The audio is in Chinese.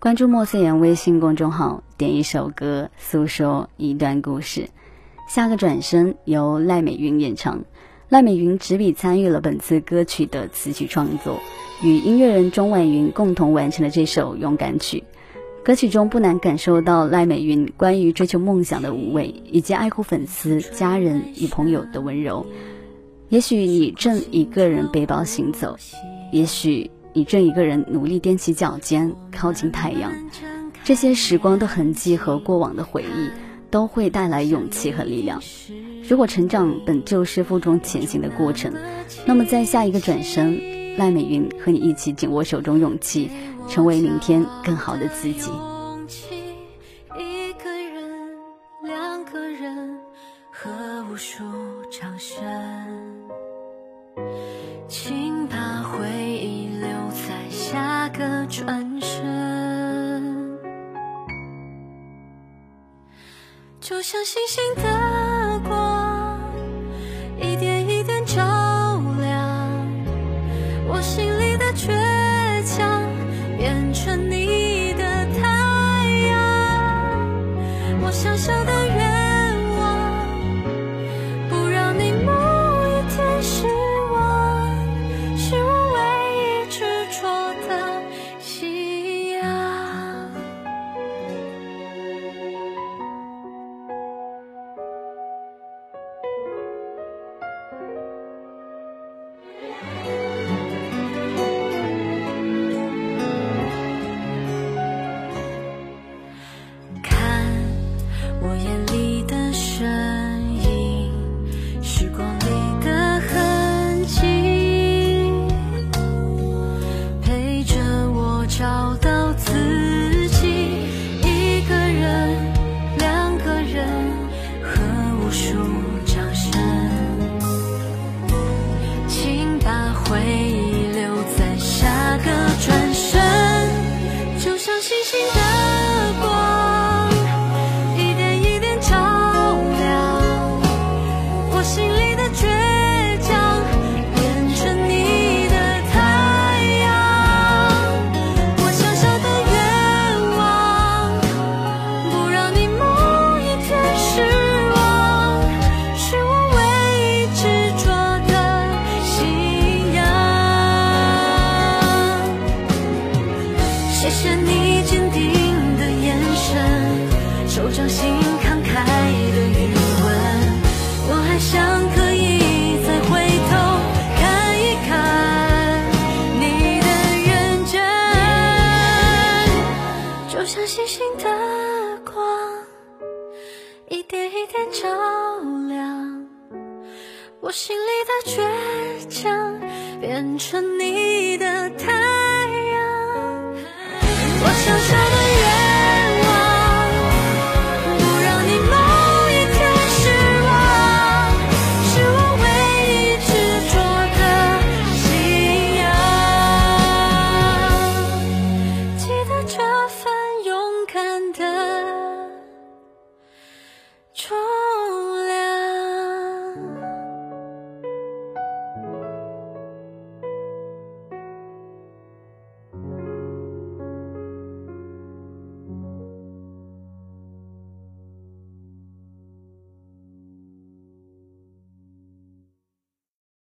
关注莫思言微信公众号，点一首歌，诉说一段故事。下个转身由赖美云演唱，赖美云执笔参与了本次歌曲的词曲创作，与音乐人钟婉云共同完成了这首勇敢曲。歌曲中不难感受到赖美云关于追求梦想的无畏，以及爱护粉丝、家人与朋友的温柔。也许你正一个人背包行走，也许你正一个人努力踮起脚尖靠近太阳。这些时光的痕迹和过往的回忆，都会带来勇气和力量。如果成长本就是负重前行的过程，那么在下一个转身，赖美云和你一起紧握手中勇气。成为明天更好的自己。无数掌声，个转身。就像星星的光，一点一点照亮我心里的倔强。变成你掌心慷慨的余温，我还想可以再回头看一看你的认真，就像星星的光，一点一点照亮我心里的倔强，变成你的太阳。我想。